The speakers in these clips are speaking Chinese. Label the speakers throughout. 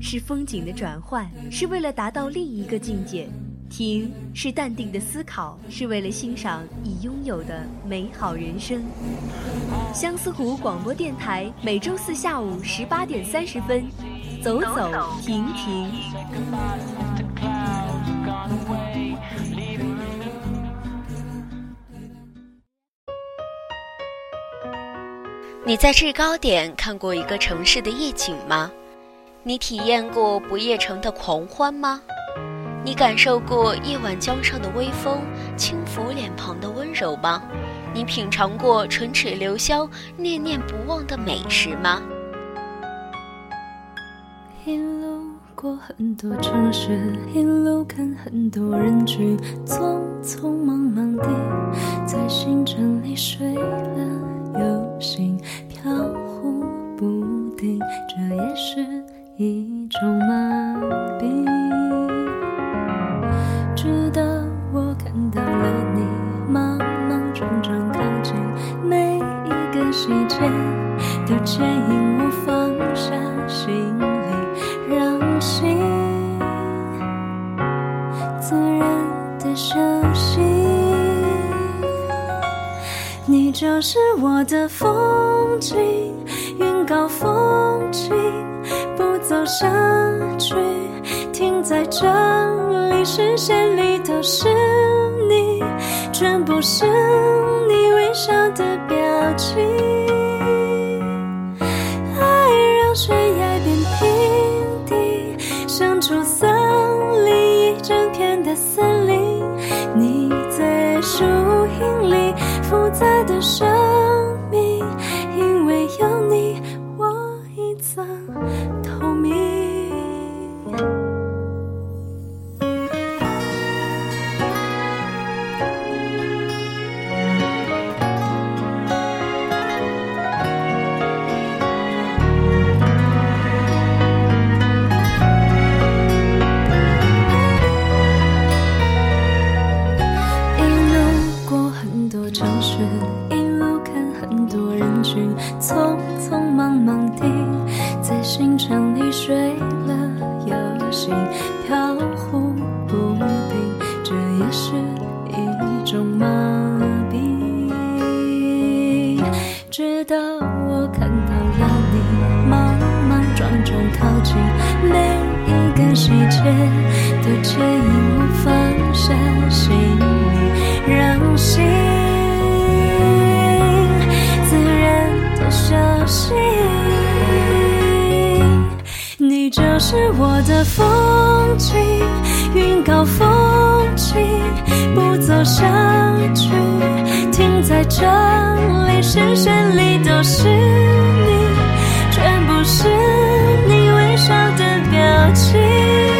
Speaker 1: 是风景的转换，是为了达到另一个境界；停是淡定的思考，是为了欣赏已拥有的美好人生。相思湖广播电台每周四下午十八点三十分，走走停停。
Speaker 2: 你在制高点看过一个城市的夜景吗？你体验过不夜城的狂欢吗？你感受过夜晚江上的微风轻拂脸庞的温柔吗？你品尝过唇齿留香、念念不忘的美食吗？
Speaker 3: 一路过很多城市，一路看很多人群，匆匆忙忙地在星辰里睡了又醒，飘忽不定，这也是。一种麻痹，直到我看到了你，莽莽撞撞靠近，每一个细节都牵引我放下行李，让心自然的休息。你就是我的风景，云高风轻。走下去，停在这里，视线里都是你，全部是你微笑的表情。爱让悬崖变平地，生出森林，一整片的森林。你在树是风景，云高风轻，不走下去，停在这里，视线里都是你，全部是你微笑的表情。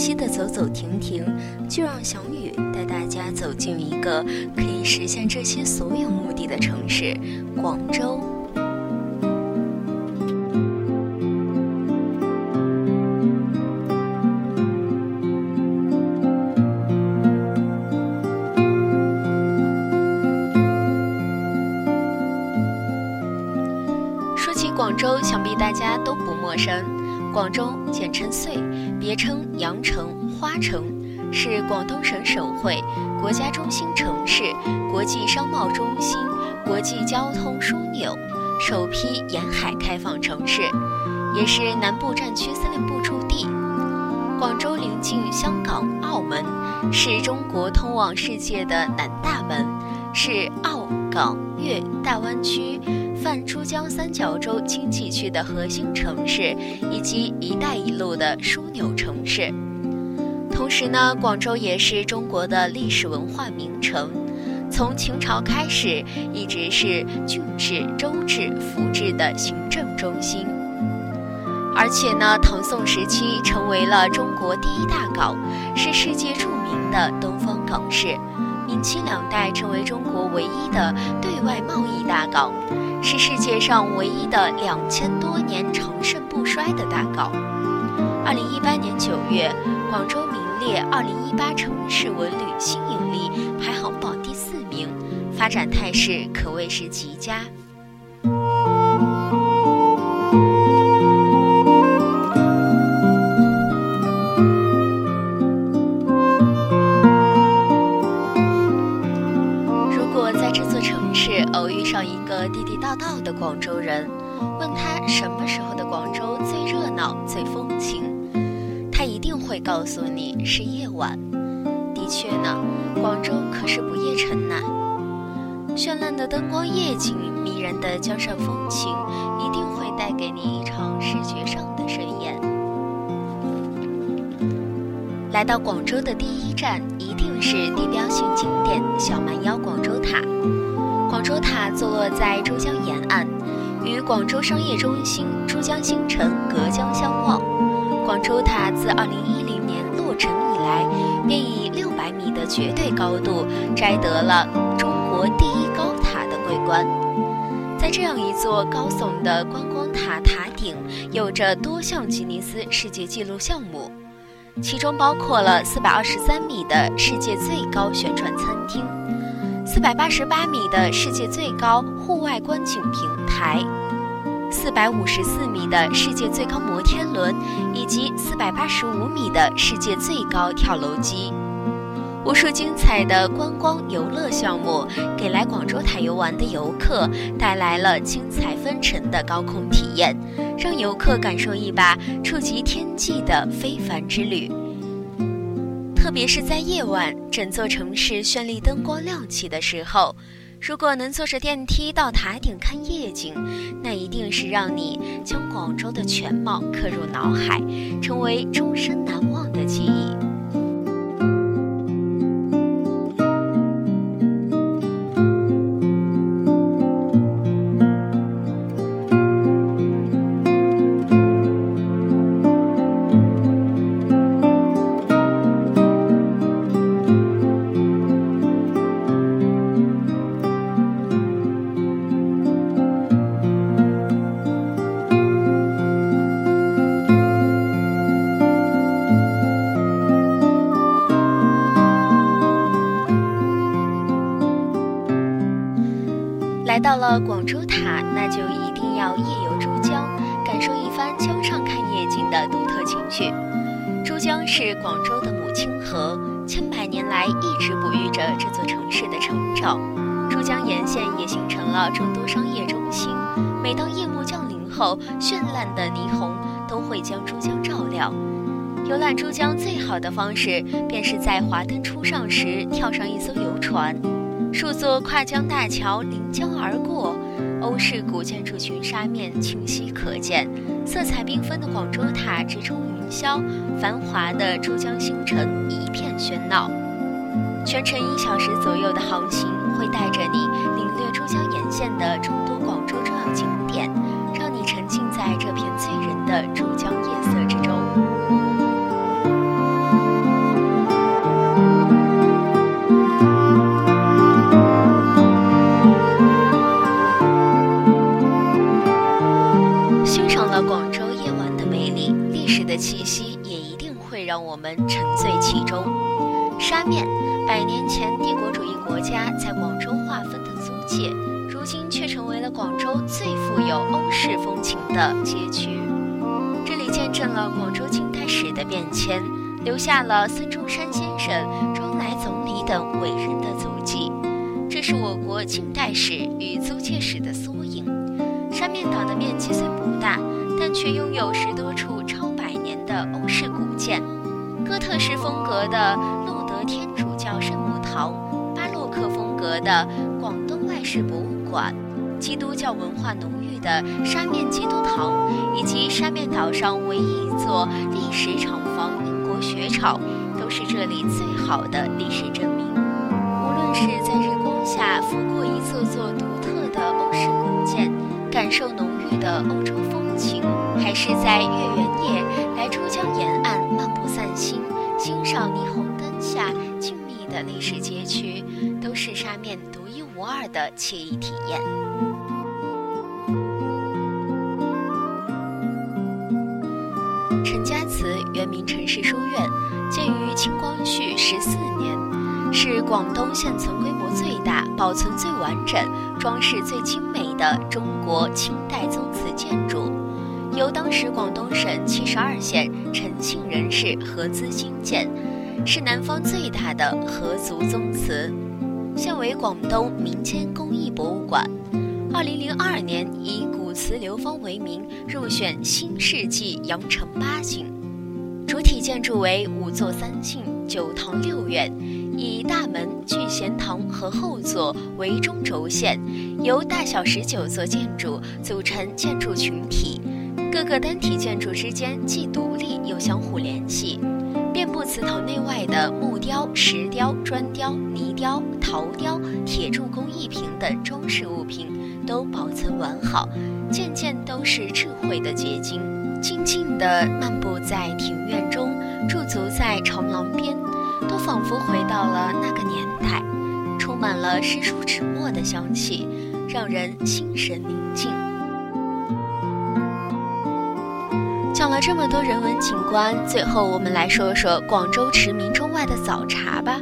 Speaker 2: 期的走走停停，就让小雨带大家走进一个可以实现这些所有目的的城市——广州。说起广州，想必大家都不陌生。广州简称穗，别称羊城、花城，是广东省省会、国家中心城市、国际商贸中心、国际交通枢纽，首批沿海开放城市，也是南部战区司令部驻地。广州临近香港、澳门，是中国通往世界的南大门，是澳港粤大湾区。泛珠江三角洲经济区的核心城市，以及“一带一路”的枢纽城市。同时呢，广州也是中国的历史文化名城，从秦朝开始，一直是郡治、州治、府治的行政中心。而且呢，唐宋时期成为了中国第一大港，是世界著名的东方港市。明清两代成为中国唯一的对外贸易大港。是世界上唯一的两千多年长盛不衰的大港。二零一八年九月，广州名列二零一八城市文旅新引力排行榜第四名，发展态势可谓是极佳。广州人，问他什么时候的广州最热闹、最风情，他一定会告诉你是夜晚。的确呢，广州可是不夜城呐。绚烂的灯光夜景、迷人的江上风情，一定会带给你一场视觉上的盛宴。来到广州的第一站，一定是地标性景点小蛮腰广州塔。坐落在珠江沿岸，与广州商业中心珠江新城隔江相望。广州塔自2010年落成以来，便以600米的绝对高度摘得了中国第一高塔的桂冠。在这样一座高耸的观光塔塔顶，有着多项吉尼斯世界纪录项目，其中包括了423米的世界最高旋转餐厅。四百八十八米的世界最高户外观景平台，四百五十四米的世界最高摩天轮，以及四百八十五米的世界最高跳楼机，无数精彩的观光游乐项目，给来广州塔游玩的游客带来了精彩纷呈的高空体验，让游客感受一把触及天际的非凡之旅。特别是在夜晚，整座城市绚丽灯光亮起的时候，如果能坐着电梯到塔顶看夜景，那一定是让你将广州的全貌刻入脑海，成为终身难忘来到了广州塔，那就一定要夜游珠江，感受一番江上看夜景的独特情趣。珠江是广州的母亲河，千百年来一直哺育着这座城市的成长。珠江沿线也形成了众多商业中心。每当夜幕降临后，绚烂的霓虹都会将珠江照亮。游览珠江最好的方式，便是在华灯初上时跳上一艘游船。数座跨江大桥临江而过，欧式古建筑群沙面清晰可见，色彩缤纷的广州塔直冲云霄，繁华的珠江新城一片喧闹。全程一小时左右的航行，会带着你领略珠江沿线的众多广州重要景点，让你沉浸在这片醉人的珠江夜色之中。气息，也一定会让我们沉醉其中。沙面，百年前帝国主义国家在广州划分的租界，如今却成为了广州最富有欧式风情的街区。这里见证了广州近代史的变迁，留下了孙中山先生、周恩来总理等伟人的足迹。这是我国近代史与租界史的缩影。沙面岛的面积虽不大，但却拥有十多处的欧式古建，哥特式风格的路德。天主教圣母堂、巴洛克风格的广东外事博物馆、基督教文化浓郁的沙面基督堂，以及沙面岛上唯一一座历史厂房——英国雪场，都是这里最好的历史证明。无论是在日光下拂过一座座独特的欧式古建，感受浓郁的欧洲风情，还是在月圆夜江沿岸漫步散心，欣赏霓虹灯。下静谧的历史街区，都是沙面独一无二的惬意体验。陈家祠原名陈氏书院，建于清光绪十四年，是广东现存规模最大、保存最完整、装饰最精美的中国清代宗祠建筑，由当时广东省七十二县陈姓人士合资兴建。是南方最大的合族宗祠，现为广东民间工艺博物馆。二零零二年以古祠流芳为名，入选新世纪羊城八景。主体建筑为五座三进九堂六院，以大门、聚贤堂和后座为中轴线，由大小十九座建筑组成建筑群体，各个单体建筑之间既独立又相互联系。遍布祠堂内外的木雕、石雕、砖雕、泥雕、陶雕、铁铸工艺品等装饰物品都保存完好，件件都是智慧的结晶。静静地漫步在庭院中，驻足在长廊边，都仿佛回到了那个年代，充满了诗书纸墨的香气，让人心神宁静。讲了这么多人文景观，最后我们来说说广州驰名中外的早茶吧。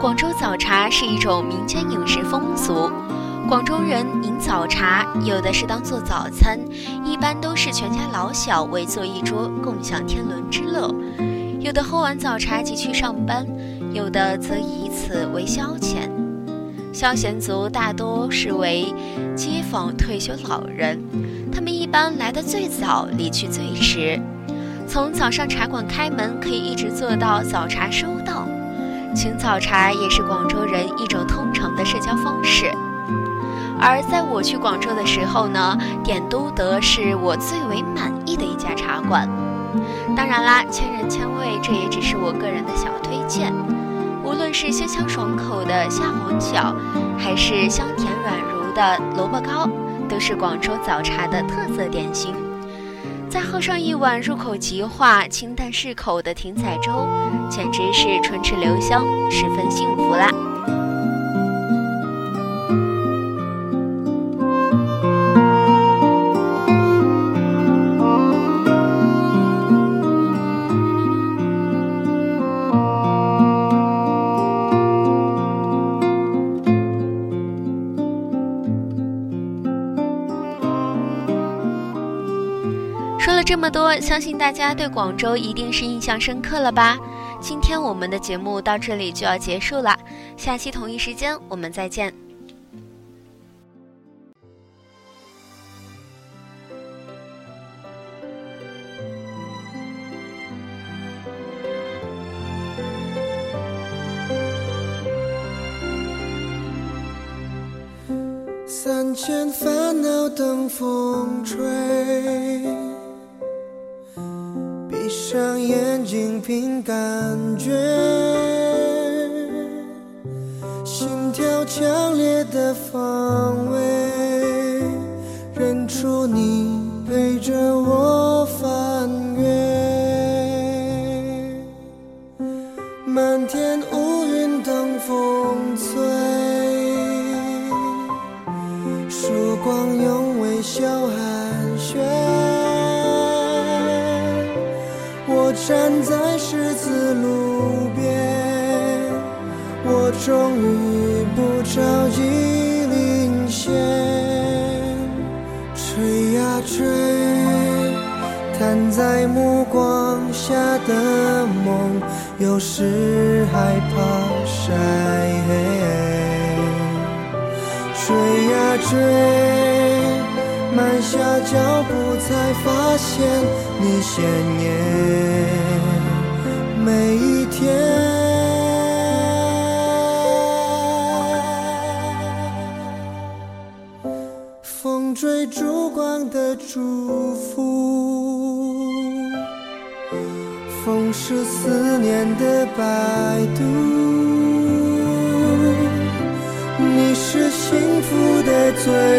Speaker 2: 广州早茶是一种民间饮食风俗，广州人饮早茶，有的是当做早餐，一般都是全家老小围坐一桌，共享天伦之乐；有的喝完早茶即去上班，有的则以此为消遣。消闲族大多是为街坊退休老人。一般来的最早，离去最迟。从早上茶馆开门，可以一直做到早茶收到。请早茶也是广州人一种通常的社交方式。而在我去广州的时候呢，点都德是我最为满意的一家茶馆。当然啦，千人千味，这也只是我个人的小推荐。无论是鲜香爽口的虾红饺，还是香甜软如的萝卜糕。都是广州早茶的特色点心，再喝上一碗入口即化、清淡适口的艇仔粥，简直是唇齿留香，十分幸福啦。这么多，相信大家对广州一定是印象深刻了吧？今天我们的节目到这里就要结束了，下期同一时间我们再见。三千烦恼等风吹。凭感觉，心跳强烈的方位，认出你陪着我翻越。漫天乌云等风吹，曙光用微笑寒暄。
Speaker 4: 我站在路边，我终于不着急领先，追呀追，摊在目光下的梦，有时害怕晒黑，追呀追。慢下脚步，才发现你鲜艳每一天。风追烛光的祝福，风是思念的摆渡，你是幸福的最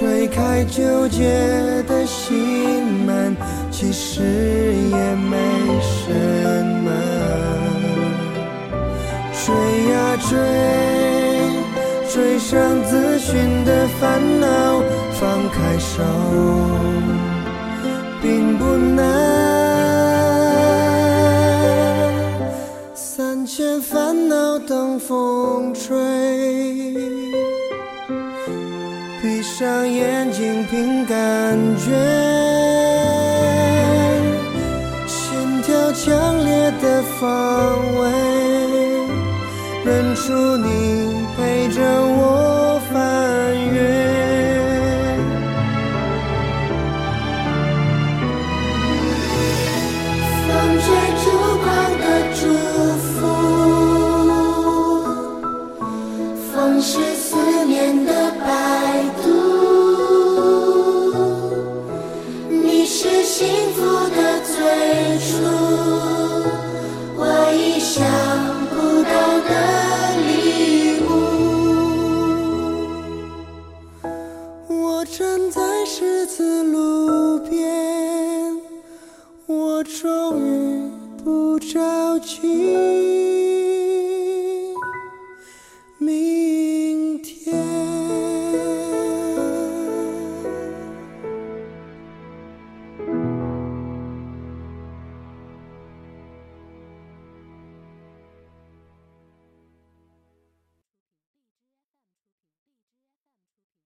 Speaker 4: 推开纠结的心门，其实也没什么。追呀追，追上自寻的烦恼，放开手并不难。三千烦恼等风吹。上眼睛，凭感觉，心跳强烈的方位，认出你。